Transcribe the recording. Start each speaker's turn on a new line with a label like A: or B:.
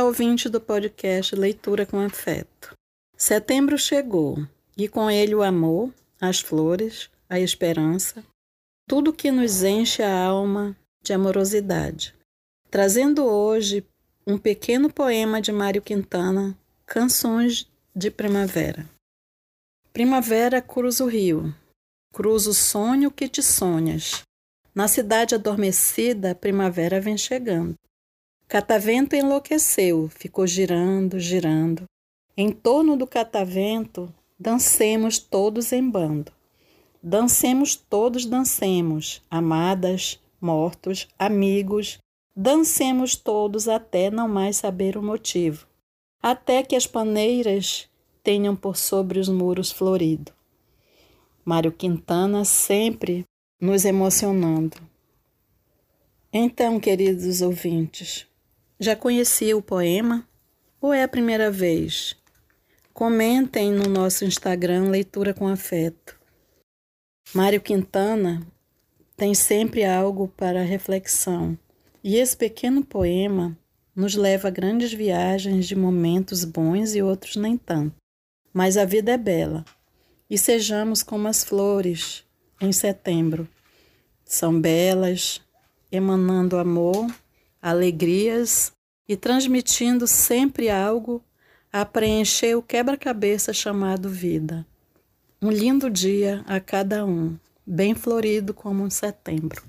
A: Olá, ouvinte do podcast Leitura com Afeto. Setembro chegou e com ele o amor, as flores, a esperança, tudo que nos enche a alma de amorosidade. Trazendo hoje um pequeno poema de Mário Quintana, Canções de Primavera. Primavera cruza o rio, cruza o sonho que te sonhas. Na cidade adormecida, a primavera vem chegando. Catavento enlouqueceu, ficou girando, girando. Em torno do catavento, dancemos todos em bando. Dancemos todos, dancemos, amadas, mortos, amigos, dancemos todos até não mais saber o motivo, até que as paneiras tenham por sobre os muros florido. Mário Quintana sempre nos emocionando. Então, queridos ouvintes, já conhecia o poema ou é a primeira vez? Comentem no nosso Instagram Leitura com Afeto. Mário Quintana tem sempre algo para reflexão, e esse pequeno poema nos leva a grandes viagens de momentos bons e outros nem tanto. Mas a vida é bela, e sejamos como as flores em setembro. São belas, emanando amor, alegrias e transmitindo sempre algo a preencher o quebra-cabeça chamado vida. Um lindo dia a cada um, bem florido como um setembro.